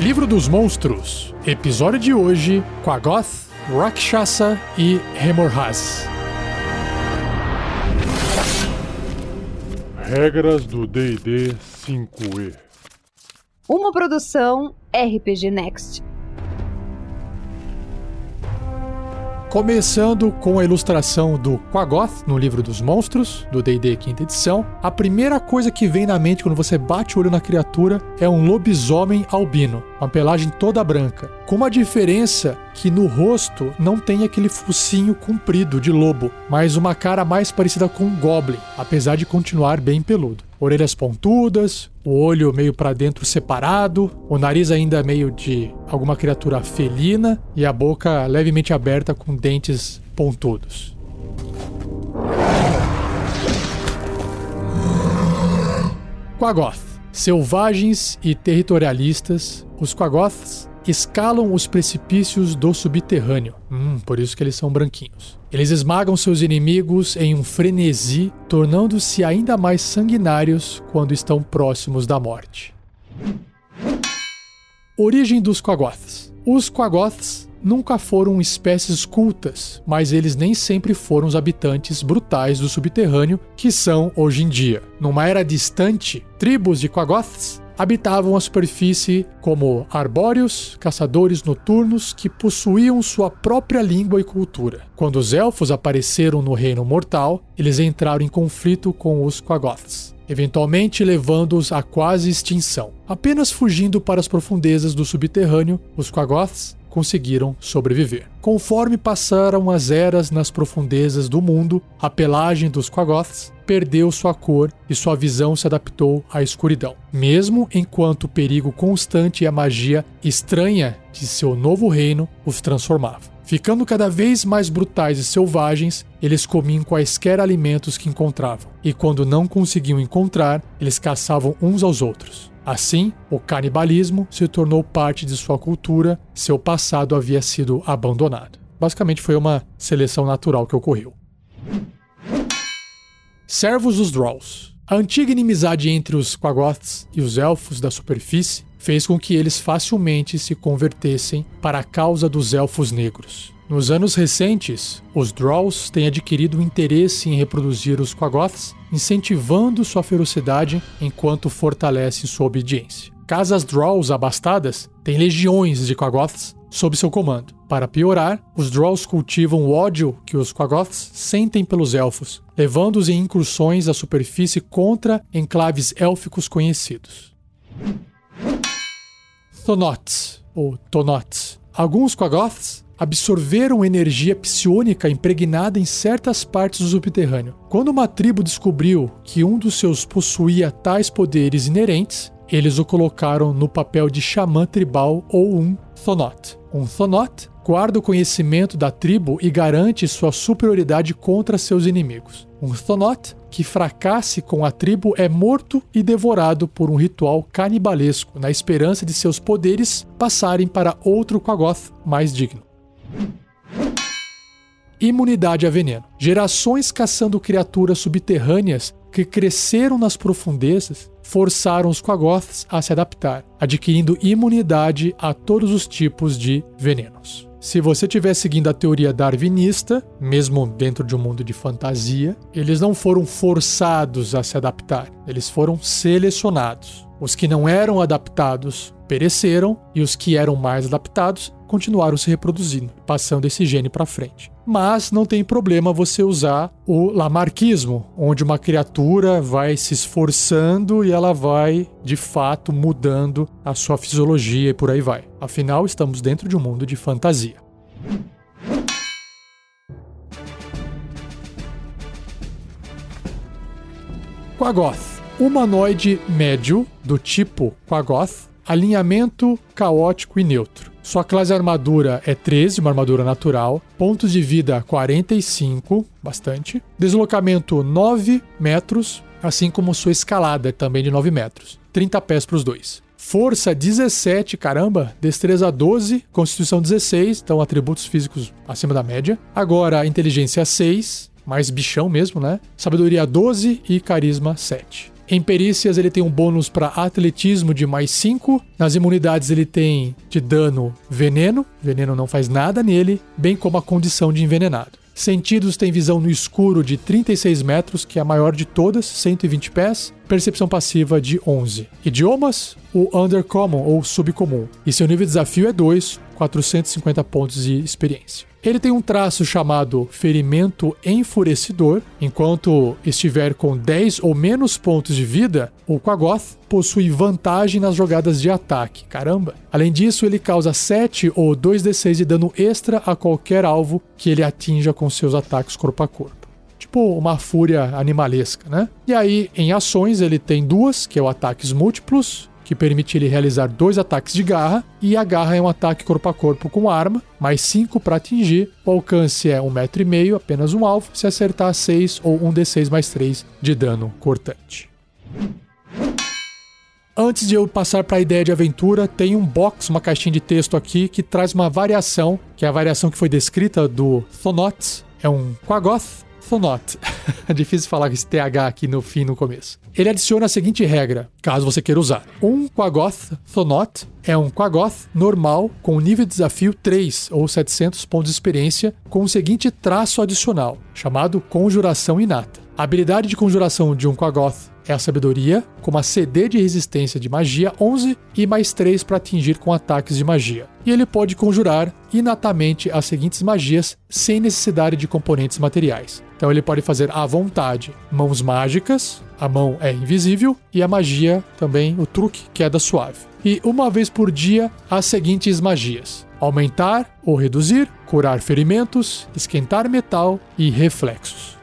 Livro dos Monstros, episódio de hoje: Quagoth, Rakshasa e Remorhaz. Regras do D&D 5e. Uma produção RPG Next. Começando com a ilustração do Quagoth no livro dos monstros, do D&D quinta edição, a primeira coisa que vem na mente quando você bate o olho na criatura é um lobisomem albino, uma pelagem toda branca, com uma diferença que no rosto não tem aquele focinho comprido de lobo, mas uma cara mais parecida com um goblin, apesar de continuar bem peludo orelhas pontudas, o olho meio para dentro separado, o nariz ainda meio de alguma criatura felina e a boca levemente aberta com dentes pontudos. Quagoth. Selvagens e territorialistas, os Quagoths escalam os precipícios do subterrâneo. Hum, por isso que eles são branquinhos. Eles esmagam seus inimigos em um frenesi, tornando-se ainda mais sanguinários quando estão próximos da morte. Origem dos Quagoths. Os Quagoths nunca foram espécies cultas, mas eles nem sempre foram os habitantes brutais do subterrâneo que são hoje em dia. Numa era distante, tribos de Quagoths habitavam a superfície como arbóreos, caçadores noturnos que possuíam sua própria língua e cultura. Quando os elfos apareceram no reino mortal, eles entraram em conflito com os Quagoths, eventualmente levando-os à quase extinção. Apenas fugindo para as profundezas do subterrâneo, os Quagoths conseguiram sobreviver. Conforme passaram as eras nas profundezas do mundo, a pelagem dos Quagoths perdeu sua cor e sua visão se adaptou à escuridão. Mesmo enquanto o perigo constante e a magia estranha de seu novo reino os transformava. Ficando cada vez mais brutais e selvagens, eles comiam quaisquer alimentos que encontravam, e quando não conseguiam encontrar, eles caçavam uns aos outros. Assim, o canibalismo se tornou parte de sua cultura, seu passado havia sido abandonado. Basicamente foi uma seleção natural que ocorreu. Servos dos Drolls. A antiga inimizade entre os Quagoths e os Elfos da superfície fez com que eles facilmente se convertessem para a causa dos Elfos Negros. Nos anos recentes, os Drolls têm adquirido interesse em reproduzir os Quagoths, incentivando sua ferocidade enquanto fortalecem sua obediência. Casas Drolls abastadas têm legiões de Quagoths sob seu comando. Para piorar, os Drolls cultivam o ódio que os Quagoths sentem pelos elfos, levando-os em incursões à superfície contra enclaves élficos conhecidos. Thonots, ou Tonots. Alguns Quagoths absorveram energia psionica impregnada em certas partes do subterrâneo. Quando uma tribo descobriu que um dos seus possuía tais poderes inerentes, eles o colocaram no papel de xamã tribal ou um Thonot. Um Thonot guarda o conhecimento da tribo e garante sua superioridade contra seus inimigos. Um Thonot que fracasse com a tribo é morto e devorado por um ritual canibalesco, na esperança de seus poderes passarem para outro Quagoth mais digno. Imunidade a veneno. Gerações caçando criaturas subterrâneas que cresceram nas profundezas forçaram os Quagoths a se adaptar, adquirindo imunidade a todos os tipos de venenos. Se você estiver seguindo a teoria darwinista, mesmo dentro de um mundo de fantasia, eles não foram forçados a se adaptar, eles foram selecionados. Os que não eram adaptados pereceram e os que eram mais adaptados continuaram se reproduzindo, passando esse gene para frente. Mas não tem problema você usar o lamarquismo, onde uma criatura vai se esforçando e ela vai, de fato, mudando a sua fisiologia e por aí vai. Afinal, estamos dentro de um mundo de fantasia. Quagoth. Humanoide médio do tipo Quagoth, alinhamento caótico e neutro. Sua classe de armadura é 13, uma armadura natural. Pontos de vida 45, bastante. Deslocamento 9 metros, assim como sua escalada também de 9 metros. 30 pés para os dois. Força 17, caramba. Destreza 12, Constituição 16, então atributos físicos acima da média. Agora, inteligência 6, mais bichão mesmo, né? Sabedoria 12 e carisma 7. Em perícias ele tem um bônus para atletismo de mais 5. Nas imunidades ele tem de dano veneno, veneno não faz nada nele, bem como a condição de envenenado. Sentidos tem visão no escuro de 36 metros, que é a maior de todas, 120 pés. Percepção passiva de 11. Idiomas, o Undercommon ou Subcomum. E seu nível de desafio é 2, 450 pontos de experiência. Ele tem um traço chamado ferimento enfurecedor. Enquanto estiver com 10 ou menos pontos de vida, o Quagoth possui vantagem nas jogadas de ataque. Caramba! Além disso, ele causa 7 ou 2d6 de dano extra a qualquer alvo que ele atinja com seus ataques corpo a corpo tipo uma fúria animalesca, né? E aí, em ações, ele tem duas, que é o ataques múltiplos, que permite ele realizar dois ataques de garra, e a garra é um ataque corpo a corpo com arma, mais 5 para atingir. O alcance é 1,5m, um apenas um alvo, se acertar 6 ou 1d6 mais 3 de dano cortante. Antes de eu passar para a ideia de aventura, tem um box, uma caixinha de texto aqui que traz uma variação, que é a variação que foi descrita do Thonots. É um Quagoth Thonot. é difícil falar esse TH aqui no fim no começo. Ele adiciona a seguinte regra, caso você queira usar. Um Quagoth Thonot é um Quagoth normal com nível de desafio 3 ou 700 pontos de experiência com o seguinte traço adicional, chamado Conjuração Inata. A habilidade de conjuração de um Quagoth é a sabedoria, com uma CD de resistência de magia 11 e mais 3 para atingir com ataques de magia. E ele pode conjurar inatamente as seguintes magias sem necessidade de componentes materiais. Então ele pode fazer à vontade mãos mágicas, a mão é invisível, e a magia também, o truque, queda suave. E uma vez por dia, as seguintes magias: aumentar ou reduzir, curar ferimentos, esquentar metal e reflexos.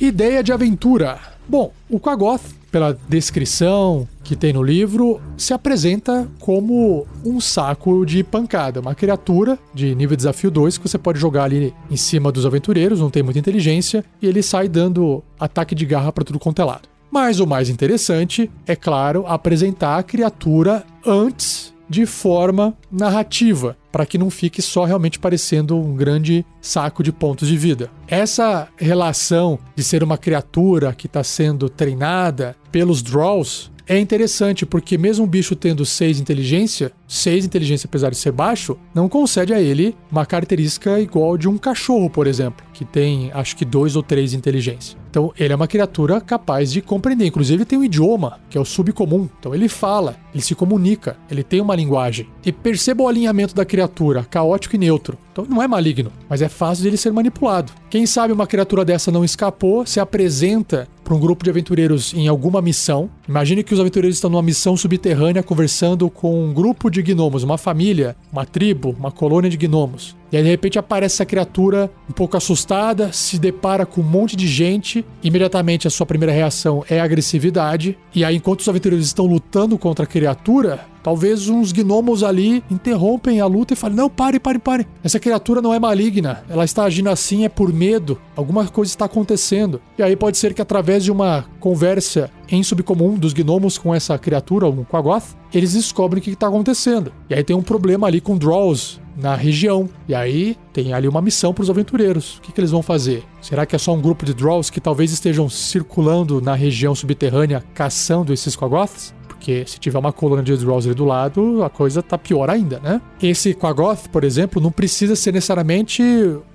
Ideia de aventura. Bom, o Quagoth, pela descrição que tem no livro, se apresenta como um saco de pancada, uma criatura de nível desafio 2 que você pode jogar ali em cima dos aventureiros, não tem muita inteligência, e ele sai dando ataque de garra para tudo quanto é lado. Mas o mais interessante é, claro, apresentar a criatura antes de forma narrativa, para que não fique só realmente parecendo um grande saco de pontos de vida. Essa relação de ser uma criatura que está sendo treinada pelos draws é interessante porque mesmo o bicho tendo 6 inteligência, 6 inteligência apesar de ser baixo, não concede a ele uma característica igual de um cachorro, por exemplo, que tem acho que 2 ou 3 inteligência. Então, ele é uma criatura capaz de compreender. Inclusive, ele tem um idioma, que é o subcomum. Então, ele fala, ele se comunica, ele tem uma linguagem. E perceba o alinhamento da criatura, caótico e neutro. Então, não é maligno, mas é fácil de ele ser manipulado. Quem sabe uma criatura dessa não escapou, se apresenta para um grupo de aventureiros em alguma missão. Imagine que os aventureiros estão numa missão subterrânea conversando com um grupo de gnomos, uma família, uma tribo, uma colônia de gnomos. E aí de repente aparece essa criatura um pouco assustada, se depara com um monte de gente. Imediatamente a sua primeira reação é agressividade. E aí, enquanto os aventureiros estão lutando contra a criatura, Talvez uns gnomos ali interrompem a luta e falem: Não, pare, pare, pare. Essa criatura não é maligna. Ela está agindo assim é por medo. Alguma coisa está acontecendo. E aí pode ser que através de uma conversa em subcomum dos gnomos com essa criatura, um Quagoth, eles descobrem o que está acontecendo. E aí tem um problema ali com draws na região. E aí tem ali uma missão para os aventureiros. O que, que, eles vão fazer? Será que é só um grupo de draws que talvez estejam circulando na região subterrânea caçando esses Quagoths? porque se tiver uma coluna de Drowsy do lado, a coisa tá pior ainda, né? Esse Quagoth, por exemplo, não precisa ser necessariamente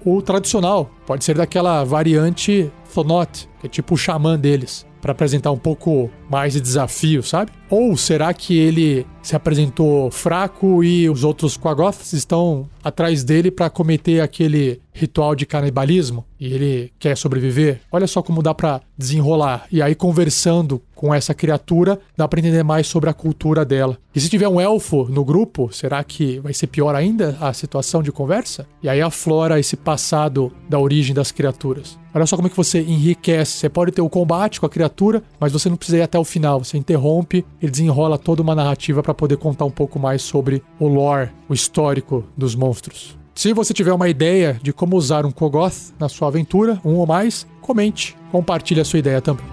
o tradicional. Pode ser daquela variante Thonot, que é tipo o xamã deles para apresentar um pouco mais de desafio, sabe? Ou será que ele se apresentou fraco e os outros Quagoths estão atrás dele para cometer aquele ritual de canibalismo e ele quer sobreviver? Olha só como dá para desenrolar. E aí conversando com essa criatura, dá para entender mais sobre a cultura dela. E se tiver um elfo no grupo, será que vai ser pior ainda a situação de conversa? E aí aflora esse passado da origem das criaturas. Olha só como é que você enriquece. Você pode ter o combate com a criatura, mas você não precisa ir até o final. Você interrompe e desenrola toda uma narrativa para poder contar um pouco mais sobre o lore, o histórico dos monstros. Se você tiver uma ideia de como usar um Kogoth na sua aventura, um ou mais, comente, compartilhe a sua ideia também.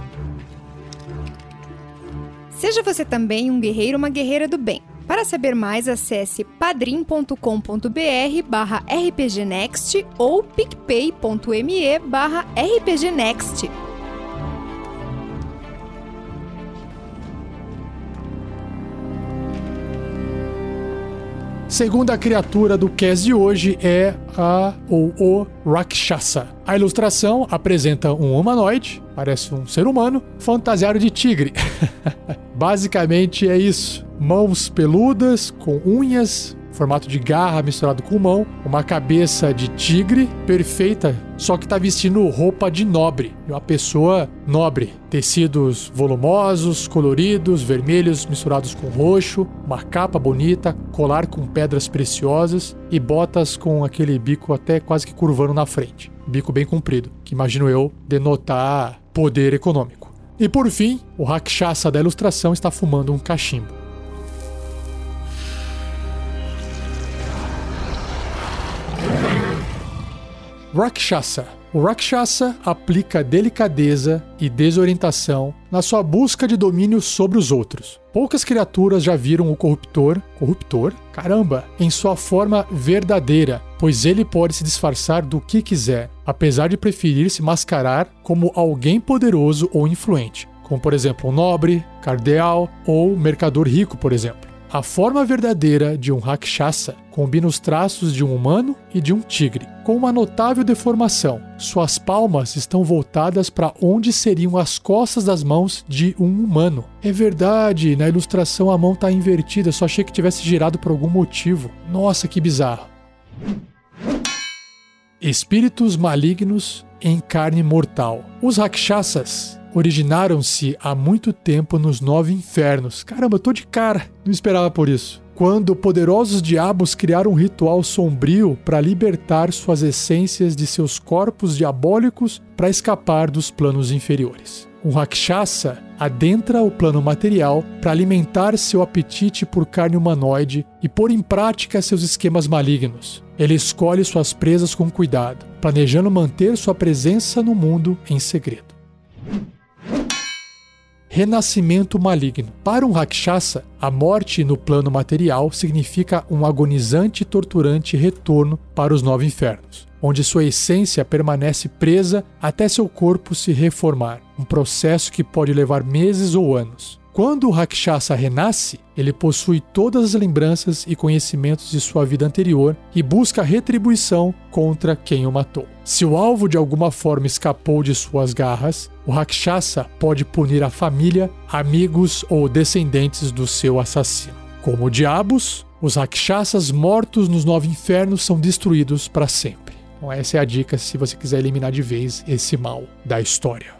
Seja você também um guerreiro ou uma guerreira do bem. Para saber mais, acesse padrim.com.br barra rpgnext ou picpay.me barra rpgnext. Segunda criatura do cast de hoje é a ou o Rakshasa. A ilustração apresenta um humanoide, parece um ser humano, fantasiado de tigre. Basicamente é isso. Mãos peludas, com unhas, formato de garra misturado com mão, uma cabeça de tigre perfeita, só que tá vestindo roupa de nobre, uma pessoa nobre. Tecidos volumosos, coloridos, vermelhos misturados com roxo, uma capa bonita, colar com pedras preciosas e botas com aquele bico até quase que curvando na frente. Bico bem comprido, que imagino eu denotar poder econômico. E por fim, o Rakshasa da ilustração está fumando um cachimbo. Rakshasa. O Rakshasa aplica delicadeza e desorientação na sua busca de domínio sobre os outros. Poucas criaturas já viram o corruptor, corruptor, caramba, em sua forma verdadeira, pois ele pode se disfarçar do que quiser, apesar de preferir se mascarar como alguém poderoso ou influente, como por exemplo um nobre, cardeal ou mercador rico, por exemplo. A forma verdadeira de um Rakshasa combina os traços de um humano e de um tigre, com uma notável deformação. Suas palmas estão voltadas para onde seriam as costas das mãos de um humano. É verdade, na ilustração a mão está invertida, só achei que tivesse girado por algum motivo. Nossa, que bizarro. Espíritos malignos em carne mortal. Os Rakshasas originaram-se há muito tempo nos nove infernos. Caramba, eu tô de cara, não esperava por isso. Quando poderosos diabos criaram um ritual sombrio para libertar suas essências de seus corpos diabólicos para escapar dos planos inferiores. Um Rakshasa adentra o plano material para alimentar seu apetite por carne humanoide e pôr em prática seus esquemas malignos. Ele escolhe suas presas com cuidado, planejando manter sua presença no mundo em segredo renascimento maligno. Para um Rakshasa, a morte no plano material significa um agonizante e torturante retorno para os nove infernos, onde sua essência permanece presa até seu corpo se reformar, um processo que pode levar meses ou anos. Quando o Rakshasa renasce, ele possui todas as lembranças e conhecimentos de sua vida anterior e busca retribuição contra quem o matou. Se o alvo de alguma forma escapou de suas garras, o Rakshasa pode punir a família, amigos ou descendentes do seu assassino. Como diabos, os Rakshasas mortos nos nove infernos são destruídos para sempre. Então, essa é a dica se você quiser eliminar de vez esse mal da história.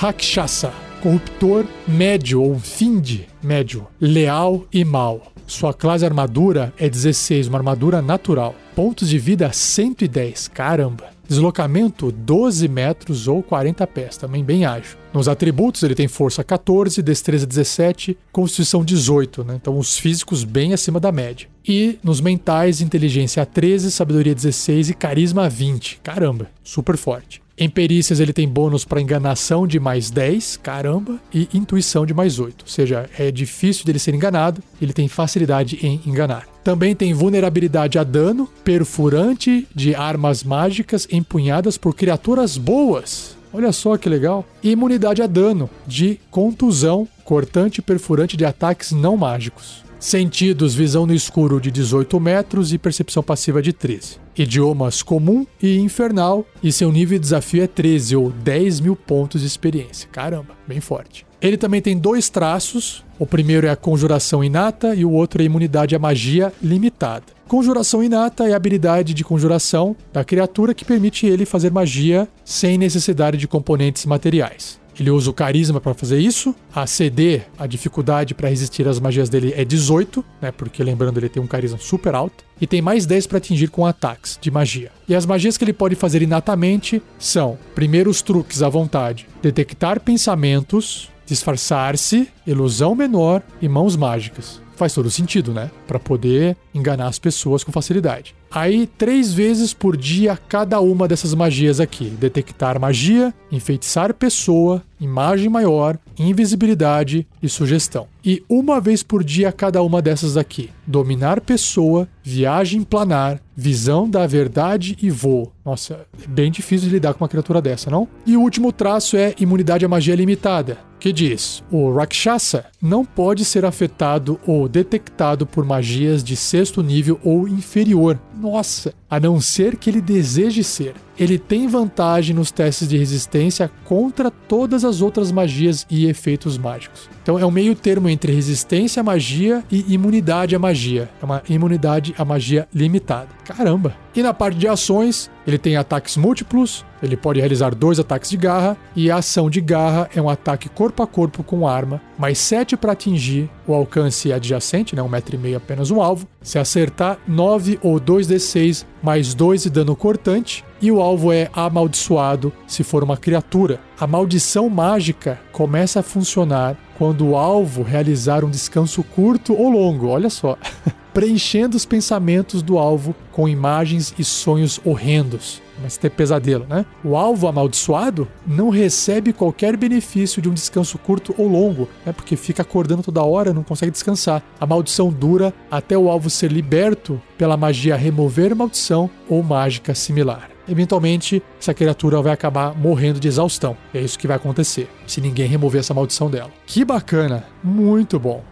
Rakshasa, corruptor médio ou find médio, leal e mau. Sua classe armadura é 16, uma armadura natural. Pontos de vida 110, caramba. Deslocamento 12 metros ou 40 pés, também bem ágil. Nos atributos ele tem força 14, destreza 17, constituição 18, né? então os físicos bem acima da média. E nos mentais, inteligência 13, sabedoria 16 e carisma 20. Caramba, super forte. Em perícias ele tem bônus para enganação de mais 10, caramba, e intuição de mais 8. Ou seja, é difícil dele ser enganado, ele tem facilidade em enganar. Também tem vulnerabilidade a dano, perfurante de armas mágicas empunhadas por criaturas boas. Olha só que legal. E imunidade a dano, de contusão, cortante e perfurante de ataques não mágicos. Sentidos, visão no escuro de 18 metros e percepção passiva de 13. Idiomas comum e infernal, e seu nível de desafio é 13 ou 10 mil pontos de experiência. Caramba, bem forte. Ele também tem dois traços. O primeiro é a conjuração inata e o outro é a imunidade à magia limitada. Conjuração inata é a habilidade de conjuração da criatura que permite ele fazer magia sem necessidade de componentes materiais. Ele usa o carisma para fazer isso. A CD, a dificuldade para resistir às magias dele é 18, né? Porque lembrando, ele tem um carisma super alto. E tem mais 10 para atingir com ataques de magia. E as magias que ele pode fazer inatamente são: primeiro, os truques à vontade, detectar pensamentos, disfarçar-se, ilusão menor e mãos mágicas. faz todo sentido, né? Para poder enganar as pessoas com facilidade. Aí, três vezes por dia, cada uma dessas magias aqui: detectar magia, enfeitiçar pessoa, imagem maior, invisibilidade e sugestão. E uma vez por dia, cada uma dessas aqui: dominar pessoa, viagem planar, visão da verdade e voo. Nossa, é bem difícil lidar com uma criatura dessa, não? E o último traço é imunidade à magia limitada, que diz: o Rakshasa não pode ser afetado ou detectado por magias de sexto nível ou inferior. Nossa, a não ser que ele deseje ser. Ele tem vantagem nos testes de resistência contra todas as outras magias e efeitos mágicos. Então é um meio termo entre resistência à magia e imunidade à magia. É uma imunidade à magia limitada. Caramba! E na parte de ações, ele tem ataques múltiplos, ele pode realizar dois ataques de garra, e a ação de garra é um ataque corpo a corpo com arma, mais 7 para atingir o alcance adjacente, né, um metro e meio apenas um alvo. Se acertar, 9 ou 2d6 mais 2 de dano cortante, e o alvo é amaldiçoado se for uma criatura. A maldição mágica começa a funcionar quando o alvo realizar um descanso curto ou longo, olha só, preenchendo os pensamentos do alvo com imagens e sonhos horrendos. Mas ter pesadelo, né? O alvo amaldiçoado não recebe qualquer benefício de um descanso curto ou longo, né? Porque fica acordando toda hora, não consegue descansar. A maldição dura até o alvo ser liberto pela magia remover maldição ou mágica similar eventualmente essa criatura vai acabar morrendo de exaustão. É isso que vai acontecer, se ninguém remover essa maldição dela. Que bacana, muito bom.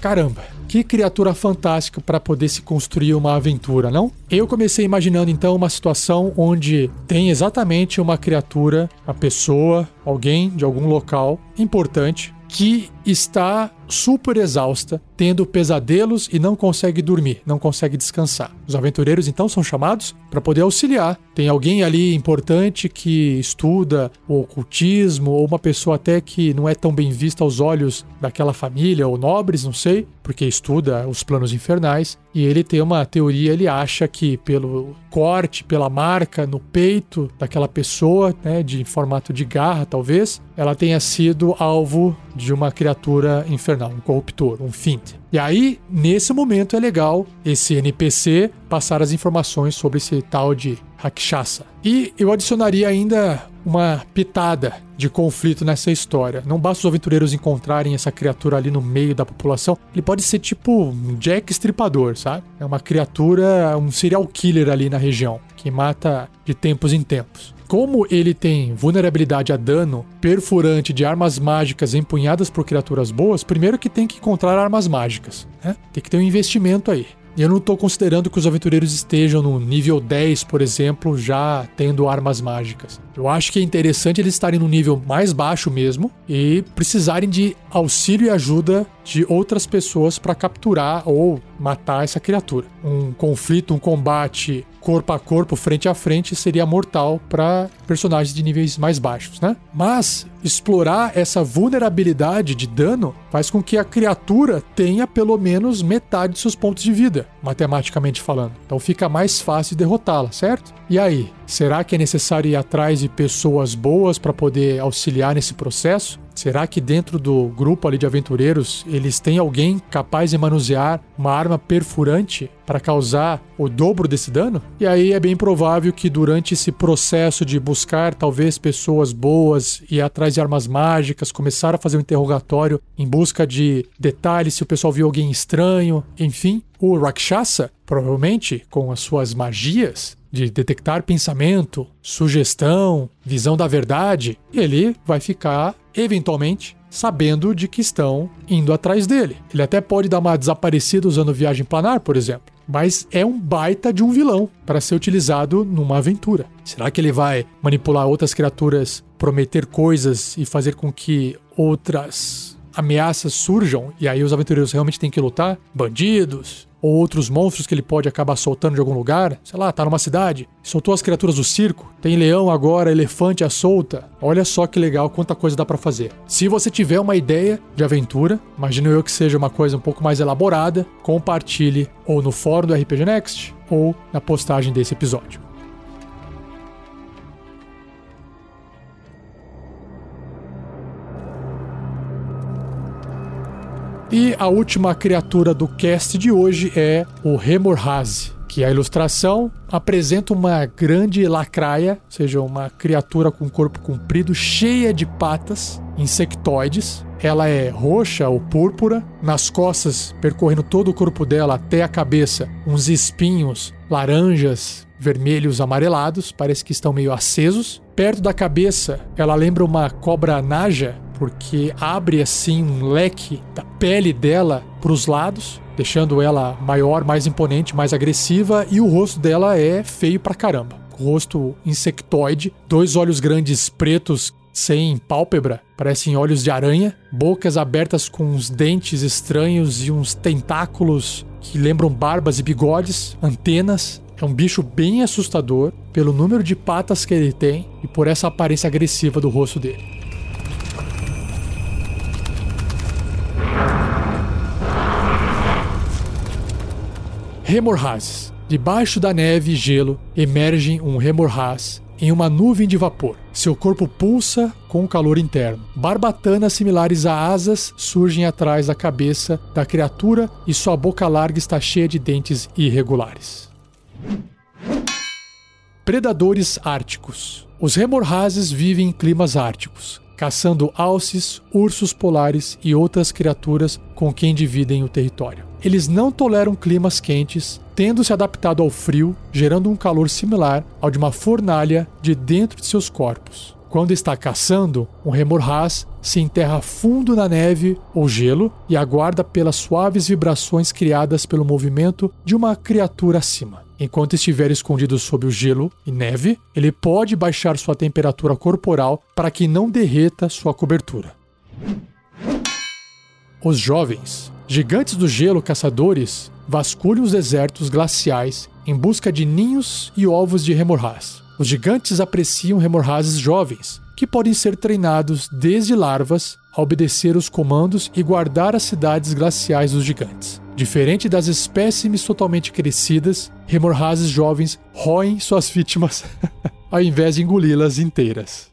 Caramba, que criatura fantástica para poder se construir uma aventura, não? Eu comecei imaginando então uma situação onde tem exatamente uma criatura, uma pessoa, alguém de algum local importante que está super exausta, tendo pesadelos e não consegue dormir, não consegue descansar. Os aventureiros então são chamados para poder auxiliar. Tem alguém ali importante que estuda o ocultismo ou uma pessoa até que não é tão bem vista aos olhos daquela família ou nobres, não sei, porque estuda os planos infernais e ele tem uma teoria, ele acha que pelo corte, pela marca no peito daquela pessoa, né, de formato de garra talvez, ela tenha sido alvo de uma criatura infernal, um corruptor, um Fint. E aí, nesse momento, é legal esse NPC passar as informações sobre esse tal de Rakshasa. E eu adicionaria ainda uma pitada de conflito nessa história. Não basta os aventureiros encontrarem essa criatura ali no meio da população. Ele pode ser tipo um Jack Estripador, sabe? É uma criatura, um serial killer ali na região, que mata de tempos em tempos. Como ele tem vulnerabilidade a dano perfurante de armas mágicas empunhadas por criaturas boas, primeiro que tem que encontrar armas mágicas. Né? Tem que ter um investimento aí. E eu não estou considerando que os aventureiros estejam no nível 10, por exemplo, já tendo armas mágicas. Eu acho que é interessante eles estarem no nível mais baixo mesmo e precisarem de auxílio e ajuda de outras pessoas para capturar ou matar essa criatura. Um conflito, um combate corpo a corpo, frente a frente, seria mortal para personagens de níveis mais baixos, né? Mas explorar essa vulnerabilidade de dano faz com que a criatura tenha pelo menos metade de seus pontos de vida, matematicamente falando. Então fica mais fácil derrotá-la, certo? E aí, será que é necessário ir atrás de pessoas boas para poder auxiliar nesse processo? Será que dentro do grupo ali de aventureiros eles têm alguém capaz de manusear uma arma perfurante para causar o dobro desse dano? E aí é bem provável que durante esse processo de buscar talvez pessoas boas e atrás de armas mágicas, começar a fazer um interrogatório em busca de detalhes se o pessoal viu alguém estranho, enfim, o Rakshasa, provavelmente com as suas magias, de detectar pensamento, sugestão, visão da verdade, ele vai ficar, eventualmente, sabendo de que estão indo atrás dele. Ele até pode dar uma desaparecida usando viagem planar, por exemplo. Mas é um baita de um vilão para ser utilizado numa aventura. Será que ele vai manipular outras criaturas, prometer coisas e fazer com que outras ameaças surjam e aí os aventureiros realmente têm que lutar? Bandidos, ou outros monstros que ele pode acabar soltando de algum lugar. Sei lá, tá numa cidade, soltou as criaturas do circo, tem leão agora, elefante à solta. Olha só que legal, quanta coisa dá para fazer. Se você tiver uma ideia de aventura, imagino eu que seja uma coisa um pouco mais elaborada, compartilhe ou no fórum do RPG Next ou na postagem desse episódio. E a última criatura do cast de hoje é o Remorhaze, que a ilustração apresenta uma grande lacraia, ou seja, uma criatura com corpo comprido, cheia de patas, insectoides. Ela é roxa ou púrpura, nas costas, percorrendo todo o corpo dela até a cabeça, uns espinhos laranjas, vermelhos, amarelados, parece que estão meio acesos. Perto da cabeça, ela lembra uma cobra naja, porque abre assim um leque da pele dela para os lados, deixando ela maior, mais imponente, mais agressiva, e o rosto dela é feio pra caramba. Rosto insectoide, dois olhos grandes pretos sem pálpebra, parecem olhos de aranha, bocas abertas com uns dentes estranhos e uns tentáculos que lembram barbas e bigodes, antenas. É um bicho bem assustador pelo número de patas que ele tem e por essa aparência agressiva do rosto dele. Remorhazes. Debaixo da neve e gelo emerge um remorhaz em uma nuvem de vapor. Seu corpo pulsa com calor interno. Barbatanas similares a asas surgem atrás da cabeça da criatura e sua boca larga está cheia de dentes irregulares. Predadores árticos. Os remorhazes vivem em climas árticos, caçando alces, ursos polares e outras criaturas com quem dividem o território. Eles não toleram climas quentes, tendo se adaptado ao frio, gerando um calor similar ao de uma fornalha de dentro de seus corpos. Quando está caçando, um remorhaz se enterra fundo na neve ou gelo e aguarda pelas suaves vibrações criadas pelo movimento de uma criatura acima. Enquanto estiver escondido sob o gelo e neve, ele pode baixar sua temperatura corporal para que não derreta sua cobertura. Os jovens, gigantes do gelo caçadores, vasculham os desertos glaciais em busca de ninhos e ovos de remorhaz. Os gigantes apreciam remorhazes jovens, que podem ser treinados desde larvas a obedecer os comandos e guardar as cidades glaciais dos gigantes. Diferente das espécimes totalmente crescidas, remorhazes jovens roem suas vítimas ao invés de engoli-las inteiras.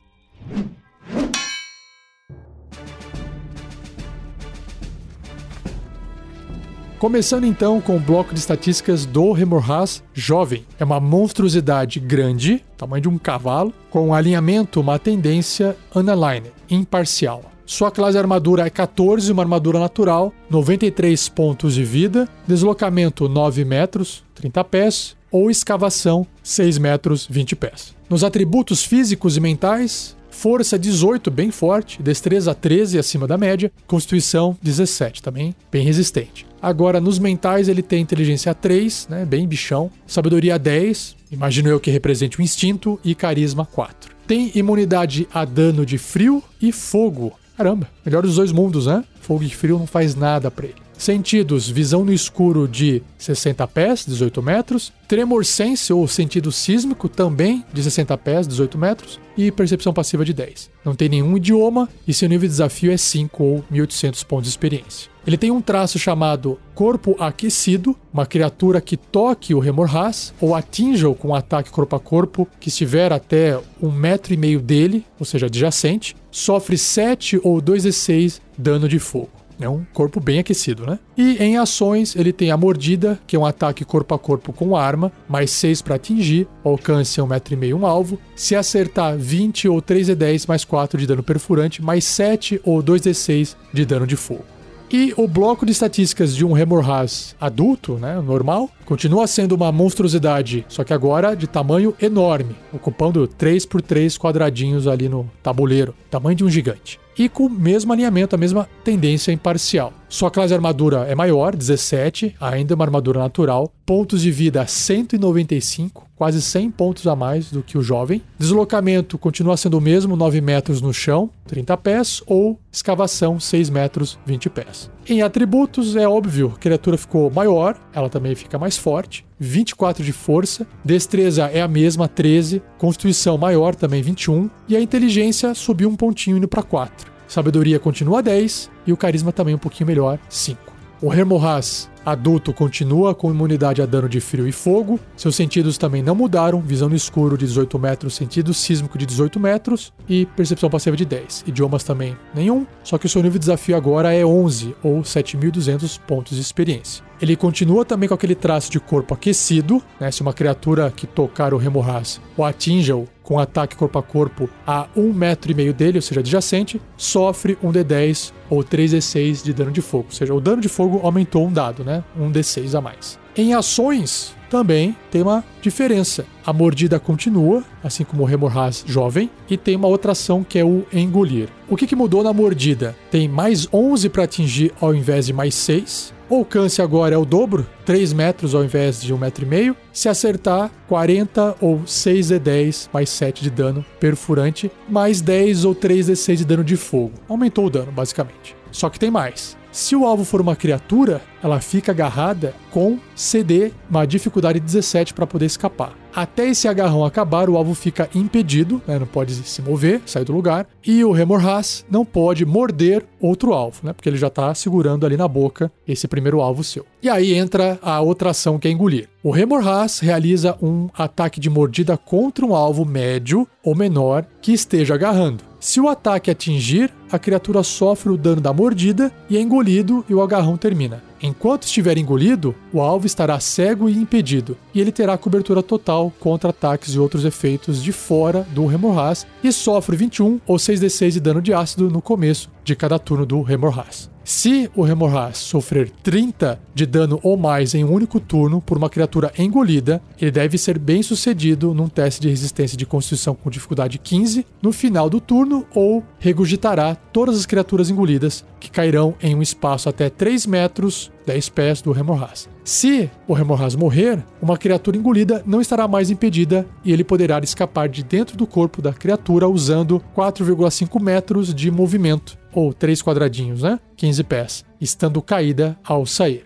Começando então com o bloco de estatísticas do Remorhaz jovem. É uma monstruosidade grande, tamanho de um cavalo, com alinhamento, uma tendência unaligned, imparcial. Sua classe de armadura é 14, uma armadura natural, 93 pontos de vida, deslocamento 9 metros, 30 pés, ou escavação 6 metros, 20 pés. Nos atributos físicos e mentais, Força 18, bem forte. Destreza 13, acima da média. Constituição 17, também bem resistente. Agora, nos mentais, ele tem inteligência 3, né? Bem bichão. Sabedoria 10, imagino eu que represente o instinto. E carisma 4. Tem imunidade a dano de frio e fogo. Caramba, melhor dos dois mundos, né? Fogo e frio não faz nada para ele. Sentidos: visão no escuro de 60 pés, 18 metros. Tremor sense ou sentido sísmico também de 60 pés, 18 metros. E percepção passiva de 10. Não tem nenhum idioma e seu nível de desafio é 5 ou 1800 pontos de experiência. Ele tem um traço chamado Corpo Aquecido, uma criatura que toque o Remorhaz ou atinja-o com um ataque corpo a corpo que estiver até um metro e meio dele, ou seja, adjacente, sofre 7 ou 2d6 dano de fogo. É um corpo bem aquecido, né? E em ações, ele tem a mordida, que é um ataque corpo a corpo com arma, mais 6 para atingir, alcance 1,5m um alvo. Se acertar 20 ou 3d10 mais 4 de dano perfurante, mais 7 ou 2d6 de dano de fogo. E o bloco de estatísticas de um Remorhaz adulto, né, normal, continua sendo uma monstruosidade, só que agora de tamanho enorme, ocupando 3 por 3 quadradinhos ali no tabuleiro, tamanho de um gigante e com o mesmo alinhamento, a mesma tendência imparcial. Sua classe armadura é maior, 17, ainda uma armadura natural. Pontos de vida 195, quase 100 pontos a mais do que o jovem. Deslocamento continua sendo o mesmo, 9 metros no chão, 30 pés, ou escavação 6 metros, 20 pés. Em atributos, é óbvio, a criatura ficou maior, ela também fica mais forte. 24 de força, destreza é a mesma, 13, constituição maior também 21 e a inteligência subiu um pontinho indo para 4. Sabedoria continua 10 e o carisma também um pouquinho melhor, 5. O Hermohaz adulto continua com imunidade a dano de frio e fogo. Seus sentidos também não mudaram: visão no escuro de 18 metros, sentido sísmico de 18 metros e percepção passiva de 10. Idiomas também nenhum, só que o seu nível de desafio agora é 11 ou 7.200 pontos de experiência. Ele continua também com aquele traço de corpo aquecido, né? Se uma criatura que tocar o Remorraz ou atinja-o com ataque corpo a corpo a um metro e meio dele, ou seja, adjacente, sofre um D10 ou 3D6 de dano de fogo. Ou seja, o dano de fogo aumentou um dado, né? Um D6 a mais. Em ações, também tem uma diferença. A mordida continua, assim como o Remorraz jovem, e tem uma outra ação que é o engolir. O que, que mudou na mordida? Tem mais 11 para atingir ao invés de mais 6. O alcance agora é o dobro, 3 metros ao invés de 1,5 metro. e meio. Se acertar, 40 ou 6 D10 mais 7 de dano perfurante, mais 10 ou 3 D6 de dano de fogo. Aumentou o dano, basicamente. Só que tem mais. Se o alvo for uma criatura, ela fica agarrada com CD, uma dificuldade 17 para poder escapar. Até esse agarrão acabar, o alvo fica impedido, né, não pode se mover, sair do lugar, e o Remorhas não pode morder outro alvo, né, porque ele já está segurando ali na boca esse primeiro alvo seu. E aí entra a outra ação que é engolir. O Remorhas realiza um ataque de mordida contra um alvo médio ou menor que esteja agarrando. Se o ataque atingir, a criatura sofre o dano da mordida e é engolido e o agarrão termina. Enquanto estiver engolido, o alvo estará cego e impedido, e ele terá cobertura total contra ataques e outros efeitos de fora do Remorhaz e sofre 21 ou 6d6 de dano de ácido no começo de cada turno do Remorhaz. Se o Remorhaz sofrer 30 de dano ou mais em um único turno por uma criatura engolida, ele deve ser bem sucedido num teste de resistência de constituição com dificuldade 15 no final do turno ou regurgitará todas as criaturas engolidas que cairão em um espaço até 3 metros 10 pés do Remorhaz. Se o Remorhaz morrer, uma criatura engolida não estará mais impedida e ele poderá escapar de dentro do corpo da criatura usando 4,5 metros de movimento, ou 3 quadradinhos, né? 15 pés, estando caída ao sair.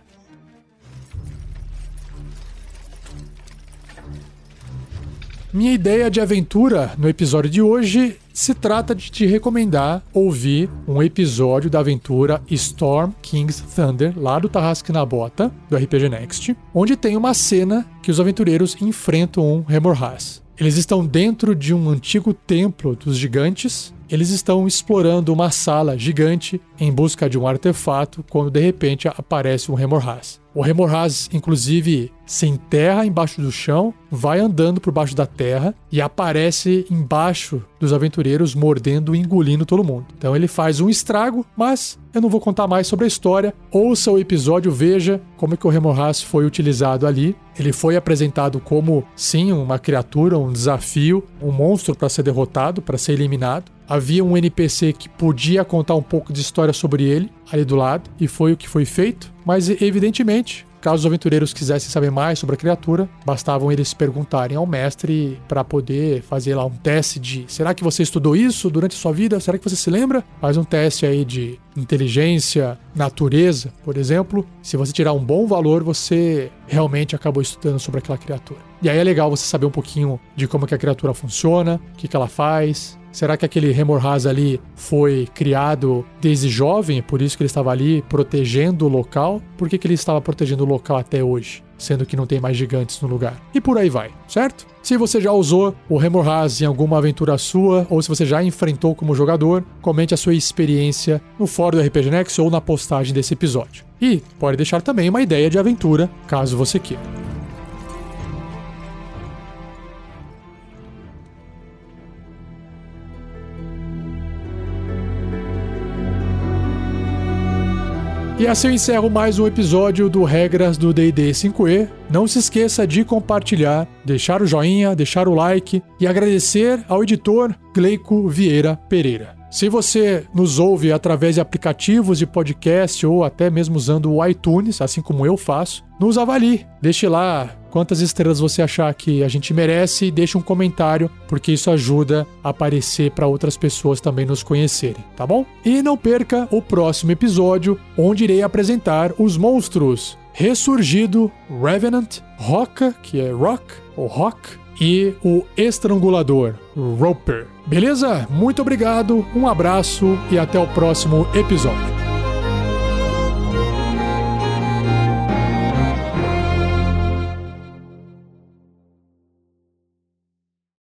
Minha ideia de aventura no episódio de hoje se trata de te recomendar ouvir um episódio da aventura Storm King's Thunder, lá do Tarrasque na Bota, do RPG Next, onde tem uma cena que os aventureiros enfrentam um Remorhaz. Eles estão dentro de um antigo templo dos gigantes. Eles estão explorando uma sala gigante em busca de um artefato quando de repente aparece um Remorhaz. O Remorhaz, inclusive, se enterra embaixo do chão, vai andando por baixo da terra e aparece embaixo dos aventureiros, mordendo e engolindo todo mundo. Então ele faz um estrago, mas eu não vou contar mais sobre a história. Ouça o episódio, veja como que o Remorhaz foi utilizado ali. Ele foi apresentado como, sim, uma criatura, um desafio, um monstro para ser derrotado, para ser eliminado. Havia um NPC que podia contar um pouco de história sobre ele ali do lado, e foi o que foi feito. Mas, evidentemente, Caso os aventureiros quisessem saber mais sobre a criatura, bastavam eles perguntarem ao mestre para poder fazer lá um teste de: será que você estudou isso durante a sua vida? Será que você se lembra? Faz um teste aí de inteligência, natureza, por exemplo. Se você tirar um bom valor, você realmente acabou estudando sobre aquela criatura. E aí é legal você saber um pouquinho de como que a criatura funciona, o que, que ela faz, Será que aquele Remorhaz ali foi criado desde jovem, por isso que ele estava ali protegendo o local? Por que, que ele estava protegendo o local até hoje? Sendo que não tem mais gigantes no lugar. E por aí vai, certo? Se você já usou o Remorhaz em alguma aventura sua, ou se você já enfrentou como jogador, comente a sua experiência no fórum do RPG Next ou na postagem desse episódio. E pode deixar também uma ideia de aventura, caso você queira. E assim eu encerro mais um episódio do Regras do D&D 5e. Não se esqueça de compartilhar, deixar o joinha, deixar o like e agradecer ao editor Gleico Vieira Pereira. Se você nos ouve através de aplicativos de podcast ou até mesmo usando o iTunes, assim como eu faço, nos avalie. Deixe lá quantas estrelas você achar que a gente merece e deixe um comentário, porque isso ajuda a aparecer para outras pessoas também nos conhecerem, tá bom? E não perca o próximo episódio, onde irei apresentar os monstros Ressurgido, Revenant, Roca, que é Rock ou Rock, e o Estrangulador, Roper. Beleza? Muito obrigado, um abraço e até o próximo episódio.